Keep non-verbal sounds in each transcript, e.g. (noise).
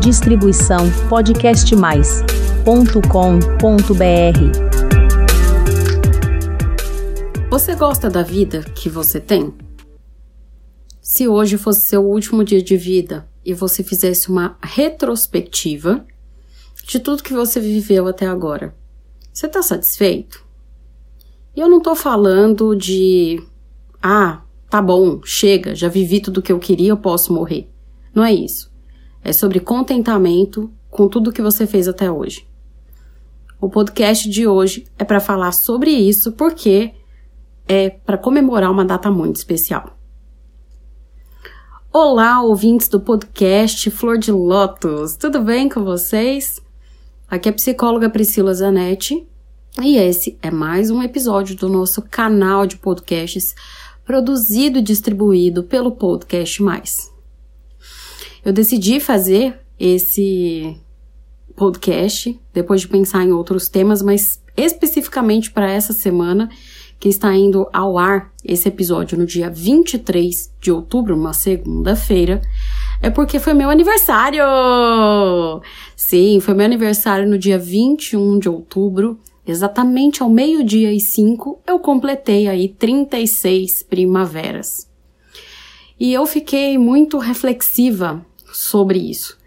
Distribuição podcastmais.com.br. Você gosta da vida que você tem? Se hoje fosse seu último dia de vida e você fizesse uma retrospectiva de tudo que você viveu até agora, você está satisfeito? E eu não estou falando de, ah, tá bom, chega, já vivi tudo que eu queria, eu posso morrer. Não é isso. É sobre contentamento com tudo que você fez até hoje. O podcast de hoje é para falar sobre isso porque é para comemorar uma data muito especial. Olá, ouvintes do podcast Flor de Lótus, tudo bem com vocês? Aqui é a psicóloga Priscila Zanetti e esse é mais um episódio do nosso canal de podcasts produzido e distribuído pelo Podcast Mais. Eu decidi fazer esse podcast depois de pensar em outros temas, mas especificamente para essa semana que está indo ao ar esse episódio no dia 23 de outubro, uma segunda-feira, é porque foi meu aniversário! Sim, foi meu aniversário no dia 21 de outubro Exatamente ao meio-dia e cinco, eu completei aí 36 primaveras. E eu fiquei muito reflexiva sobre isso,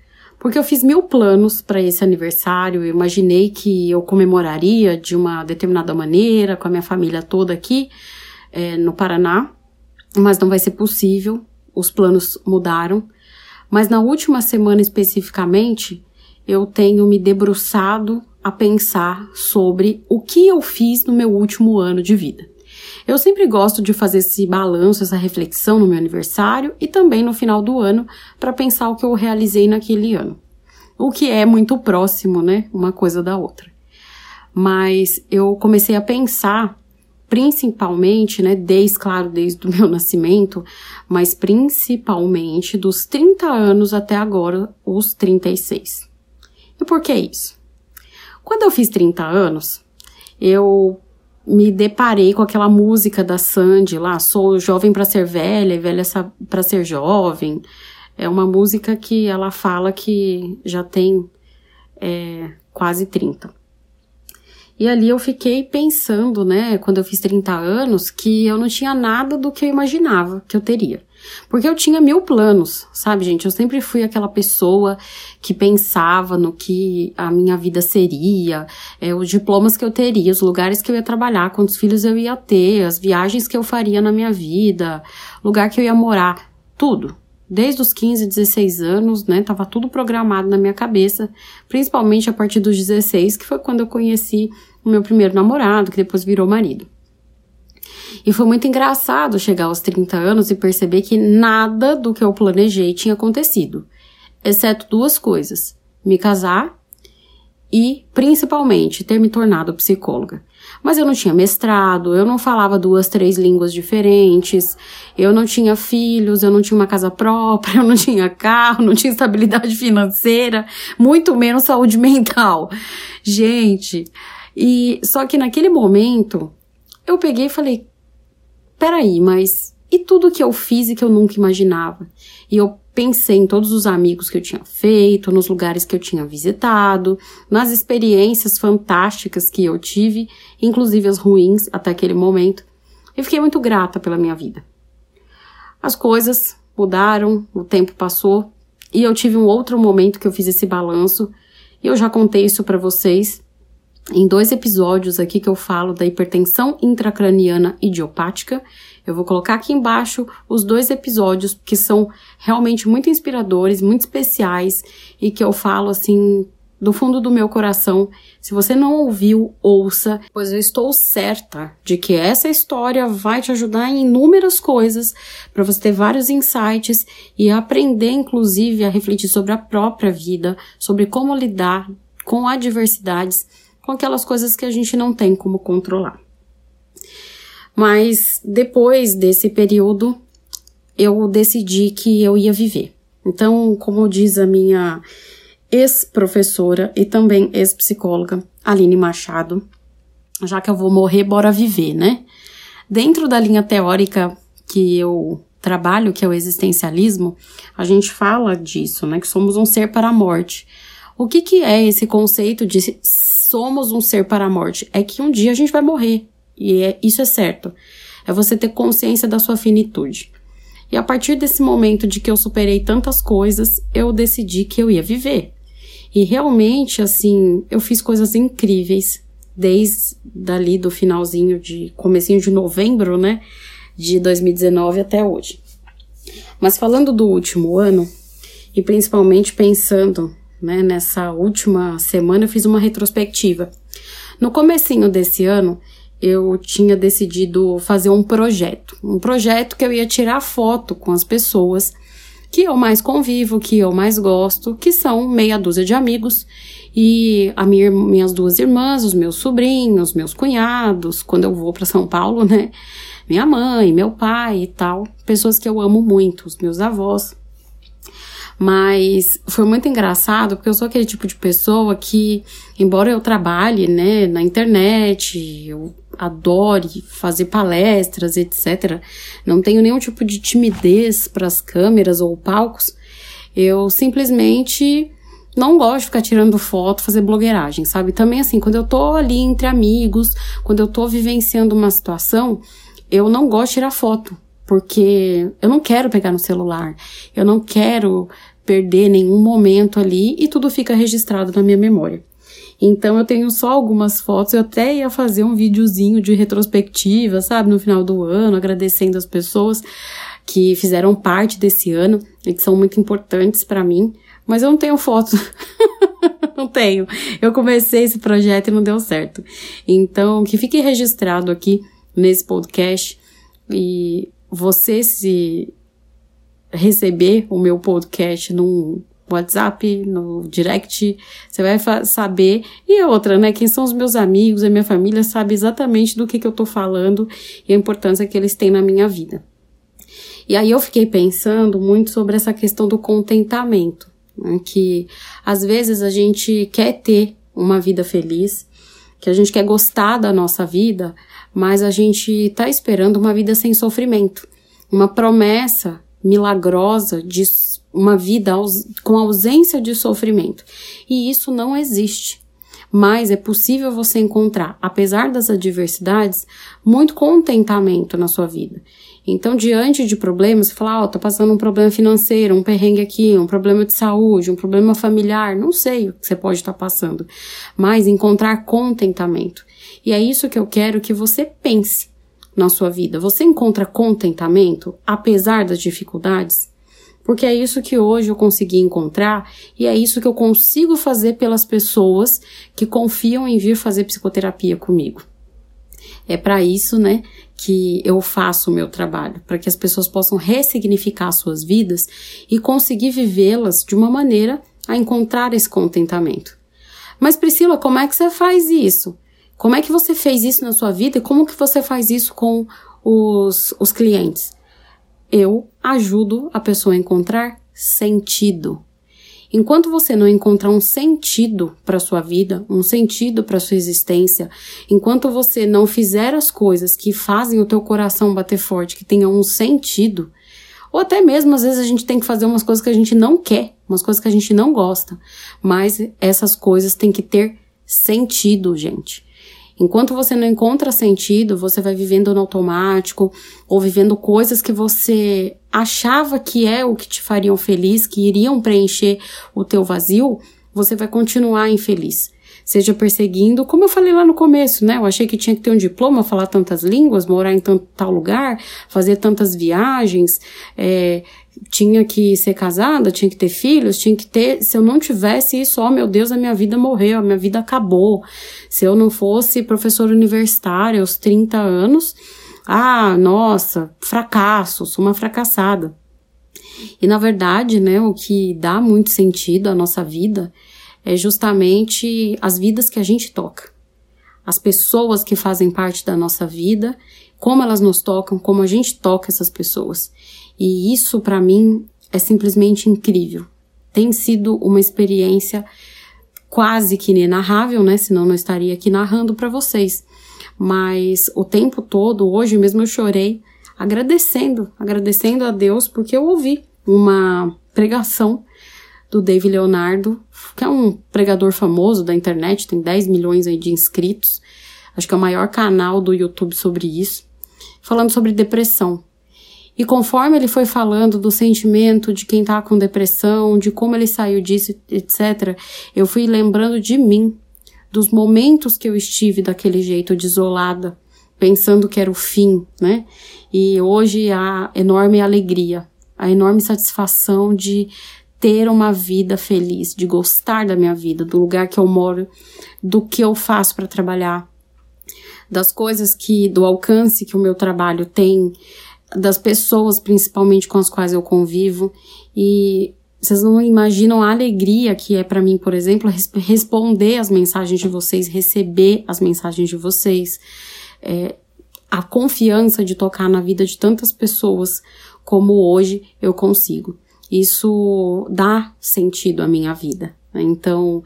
porque eu fiz mil planos para esse aniversário, eu imaginei que eu comemoraria de uma determinada maneira, com a minha família toda aqui é, no Paraná, mas não vai ser possível, os planos mudaram. Mas na última semana especificamente, eu tenho me debruçado a pensar sobre o que eu fiz no meu último ano de vida. Eu sempre gosto de fazer esse balanço, essa reflexão no meu aniversário e também no final do ano para pensar o que eu realizei naquele ano. O que é muito próximo, né? Uma coisa da outra. Mas eu comecei a pensar principalmente, né, desde, claro, desde o (laughs) meu nascimento, mas principalmente dos 30 anos até agora, os 36. E por que isso? Quando eu fiz 30 anos, eu me deparei com aquela música da Sandy lá, sou jovem para ser velha e velha para ser jovem. É uma música que ela fala que já tem é, quase 30. E ali eu fiquei pensando, né, quando eu fiz 30 anos, que eu não tinha nada do que eu imaginava que eu teria. Porque eu tinha mil planos, sabe, gente? Eu sempre fui aquela pessoa que pensava no que a minha vida seria, é, os diplomas que eu teria, os lugares que eu ia trabalhar, quantos filhos eu ia ter, as viagens que eu faria na minha vida, lugar que eu ia morar, tudo. Desde os 15, 16 anos, né? Tava tudo programado na minha cabeça, principalmente a partir dos 16, que foi quando eu conheci o meu primeiro namorado, que depois virou marido. E foi muito engraçado chegar aos 30 anos e perceber que nada do que eu planejei tinha acontecido, exceto duas coisas: me casar e, principalmente, ter me tornado psicóloga. Mas eu não tinha mestrado, eu não falava duas, três línguas diferentes, eu não tinha filhos, eu não tinha uma casa própria, (laughs) eu não tinha carro, não tinha estabilidade financeira, muito menos saúde (laughs) mental. Gente, e só que naquele momento eu peguei e falei: peraí, mas e tudo que eu fiz e que eu nunca imaginava? E eu pensei em todos os amigos que eu tinha feito, nos lugares que eu tinha visitado, nas experiências fantásticas que eu tive, inclusive as ruins até aquele momento. E fiquei muito grata pela minha vida. As coisas mudaram, o tempo passou, e eu tive um outro momento que eu fiz esse balanço, e eu já contei isso para vocês em dois episódios aqui que eu falo da hipertensão intracraniana idiopática. Eu vou colocar aqui embaixo os dois episódios que são realmente muito inspiradores, muito especiais e que eu falo assim do fundo do meu coração. Se você não ouviu, ouça, pois eu estou certa de que essa história vai te ajudar em inúmeras coisas, para você ter vários insights e aprender, inclusive, a refletir sobre a própria vida, sobre como lidar com adversidades com aquelas coisas que a gente não tem como controlar. Mas depois desse período, eu decidi que eu ia viver. Então, como diz a minha ex-professora e também ex-psicóloga, Aline Machado, já que eu vou morrer, bora viver, né? Dentro da linha teórica que eu trabalho, que é o existencialismo, a gente fala disso, né? Que somos um ser para a morte. O que, que é esse conceito de somos um ser para a morte? É que um dia a gente vai morrer. E é, isso é certo. É você ter consciência da sua finitude. E a partir desse momento de que eu superei tantas coisas, eu decidi que eu ia viver. E realmente, assim, eu fiz coisas incríveis desde dali do finalzinho de comecinho de novembro, né, de 2019 até hoje. Mas falando do último ano e principalmente pensando, né, nessa última semana eu fiz uma retrospectiva. No comecinho desse ano, eu tinha decidido fazer um projeto, um projeto que eu ia tirar foto com as pessoas que eu mais convivo, que eu mais gosto, que são meia dúzia de amigos e a minha, minhas duas irmãs, os meus sobrinhos, meus cunhados, quando eu vou para São Paulo, né? Minha mãe, meu pai e tal, pessoas que eu amo muito, os meus avós. Mas foi muito engraçado porque eu sou aquele tipo de pessoa que, embora eu trabalhe, né, na internet, eu adore fazer palestras, etc., não tenho nenhum tipo de timidez para as câmeras ou palcos, eu simplesmente não gosto de ficar tirando foto, fazer blogueiragem, sabe? Também assim, quando eu tô ali entre amigos, quando eu tô vivenciando uma situação, eu não gosto de tirar foto, porque eu não quero pegar no celular, eu não quero perder nenhum momento ali e tudo fica registrado na minha memória. Então eu tenho só algumas fotos, eu até ia fazer um videozinho de retrospectiva, sabe, no final do ano, agradecendo as pessoas que fizeram parte desse ano e que são muito importantes para mim, mas eu não tenho foto. (laughs) não tenho. Eu comecei esse projeto e não deu certo. Então, que fique registrado aqui nesse podcast e você se receber o meu podcast no WhatsApp, no direct, você vai saber. E outra, né? Quem são os meus amigos, a minha família sabe exatamente do que, que eu tô falando e a importância que eles têm na minha vida. E aí eu fiquei pensando muito sobre essa questão do contentamento né? que às vezes a gente quer ter uma vida feliz, que a gente quer gostar da nossa vida, mas a gente está esperando uma vida sem sofrimento, uma promessa milagrosa de uma vida com ausência de sofrimento. E isso não existe. Mas é possível você encontrar, apesar das adversidades, muito contentamento na sua vida. Então, diante de problemas, você fala, ó, oh, tô passando um problema financeiro, um perrengue aqui, um problema de saúde, um problema familiar, não sei o que você pode estar passando, mas encontrar contentamento. E é isso que eu quero que você pense na sua vida. Você encontra contentamento apesar das dificuldades? Porque é isso que hoje eu consegui encontrar e é isso que eu consigo fazer pelas pessoas que confiam em vir fazer psicoterapia comigo. É para isso, né, que eu faço o meu trabalho, para que as pessoas possam ressignificar suas vidas e conseguir vivê-las de uma maneira a encontrar esse contentamento. Mas Priscila, como é que você faz isso? Como é que você fez isso na sua vida e como que você faz isso com os, os clientes? Eu ajudo a pessoa a encontrar sentido. Enquanto você não encontrar um sentido para sua vida, um sentido para sua existência, enquanto você não fizer as coisas que fazem o teu coração bater forte, que tenham um sentido, ou até mesmo às vezes a gente tem que fazer umas coisas que a gente não quer, umas coisas que a gente não gosta, mas essas coisas têm que ter sentido, gente. Enquanto você não encontra sentido, você vai vivendo no automático ou vivendo coisas que você achava que é o que te fariam feliz, que iriam preencher o teu vazio, você vai continuar infeliz. Seja perseguindo, como eu falei lá no começo, né? Eu achei que tinha que ter um diploma, falar tantas línguas, morar em tal lugar, fazer tantas viagens, é, tinha que ser casada, tinha que ter filhos, tinha que ter. Se eu não tivesse isso, ó, oh, meu Deus, a minha vida morreu, a minha vida acabou. Se eu não fosse professor universitário aos 30 anos, ah, nossa, fracasso, sou uma fracassada. E na verdade, né, o que dá muito sentido à nossa vida é justamente as vidas que a gente toca. As pessoas que fazem parte da nossa vida, como elas nos tocam, como a gente toca essas pessoas. E isso para mim é simplesmente incrível. Tem sido uma experiência quase que inenarrável, né? Senão não estaria aqui narrando para vocês. Mas o tempo todo, hoje mesmo eu chorei agradecendo, agradecendo a Deus porque eu ouvi uma pregação do Dave Leonardo, que é um pregador famoso da internet, tem 10 milhões aí de inscritos. Acho que é o maior canal do YouTube sobre isso, falando sobre depressão. E conforme ele foi falando do sentimento de quem tá com depressão, de como ele saiu disso, etc., eu fui lembrando de mim, dos momentos que eu estive daquele jeito, desolada, pensando que era o fim, né? E hoje a enorme alegria, a enorme satisfação de ter uma vida feliz, de gostar da minha vida, do lugar que eu moro, do que eu faço para trabalhar, das coisas que, do alcance que o meu trabalho tem, das pessoas principalmente com as quais eu convivo e vocês não imaginam a alegria que é para mim, por exemplo, responder as mensagens de vocês, receber as mensagens de vocês, é, a confiança de tocar na vida de tantas pessoas como hoje eu consigo. Isso dá sentido à minha vida. Né? Então,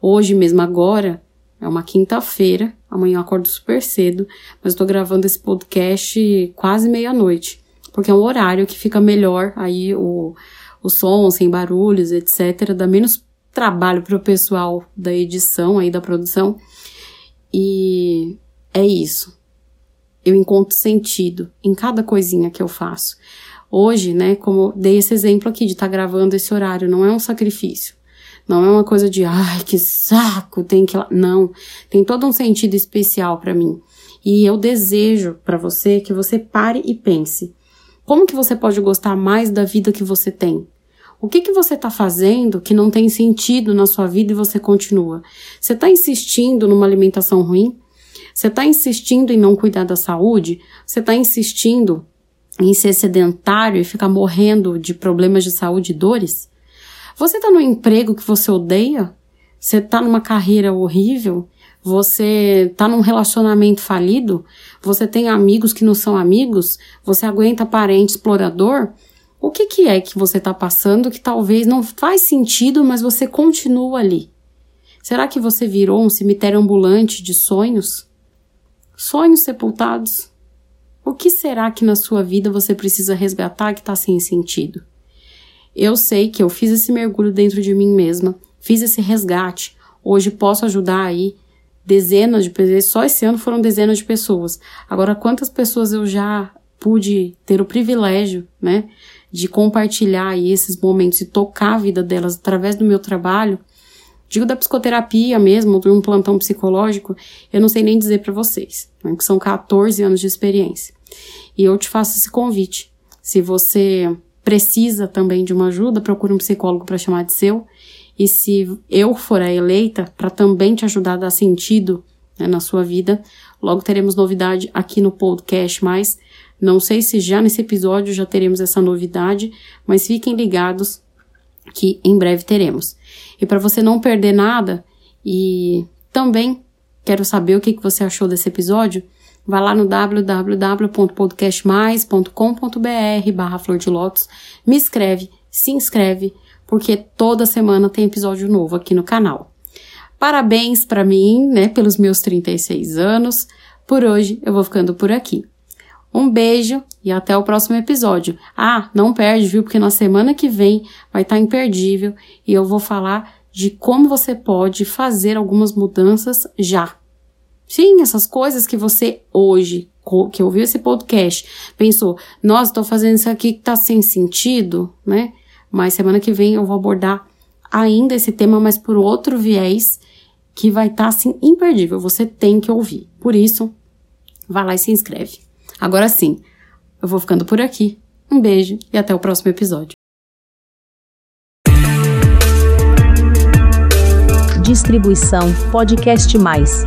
hoje mesmo, agora, é uma quinta-feira, amanhã eu acordo super cedo, mas estou gravando esse podcast quase meia-noite, porque é um horário que fica melhor, aí o, o som, sem barulhos, etc., dá menos trabalho para o pessoal da edição, aí da produção, e é isso. Eu encontro sentido em cada coisinha que eu faço. Hoje, né, como dei esse exemplo aqui de estar tá gravando esse horário, não é um sacrifício. Não é uma coisa de, ai, que saco, tem que. Não. Tem todo um sentido especial para mim. E eu desejo para você que você pare e pense. Como que você pode gostar mais da vida que você tem? O que que você está fazendo que não tem sentido na sua vida e você continua? Você está insistindo numa alimentação ruim? Você está insistindo em não cuidar da saúde? Você está insistindo em ser sedentário e ficar morrendo de problemas de saúde e dores? Você está no emprego que você odeia? Você está numa carreira horrível? Você está num relacionamento falido? Você tem amigos que não são amigos? Você aguenta parente explorador? O que, que é que você está passando que talvez não faz sentido, mas você continua ali? Será que você virou um cemitério ambulante de sonhos? Sonhos sepultados? O que será que na sua vida você precisa resgatar que está sem sentido? Eu sei que eu fiz esse mergulho dentro de mim mesma, fiz esse resgate. Hoje posso ajudar aí dezenas de pessoas, só esse ano foram dezenas de pessoas. Agora, quantas pessoas eu já pude ter o privilégio, né, de compartilhar aí esses momentos e tocar a vida delas através do meu trabalho, digo da psicoterapia mesmo, de um plantão psicológico, eu não sei nem dizer para vocês, né, que são 14 anos de experiência. E eu te faço esse convite. Se você precisa também de uma ajuda, procure um psicólogo para chamar de seu. E se eu for a eleita para também te ajudar a dar sentido né, na sua vida, logo teremos novidade aqui no podcast. Mas não sei se já nesse episódio já teremos essa novidade, mas fiquem ligados que em breve teremos. E para você não perder nada e também quero saber o que, que você achou desse episódio, Vai lá no www.podcastmais.com.br barra Flor de Lótus, me escreve, se inscreve, porque toda semana tem episódio novo aqui no canal. Parabéns para mim, né, pelos meus 36 anos. Por hoje eu vou ficando por aqui. Um beijo e até o próximo episódio. Ah, não perde, viu? Porque na semana que vem vai estar tá imperdível e eu vou falar de como você pode fazer algumas mudanças já. Sim, essas coisas que você hoje, que ouviu esse podcast, pensou, nossa, estou fazendo isso aqui que tá sem sentido, né? Mas semana que vem eu vou abordar ainda esse tema, mas por outro viés, que vai estar tá, assim imperdível. Você tem que ouvir. Por isso, vai lá e se inscreve. Agora sim, eu vou ficando por aqui. Um beijo e até o próximo episódio. Distribuição podcast mais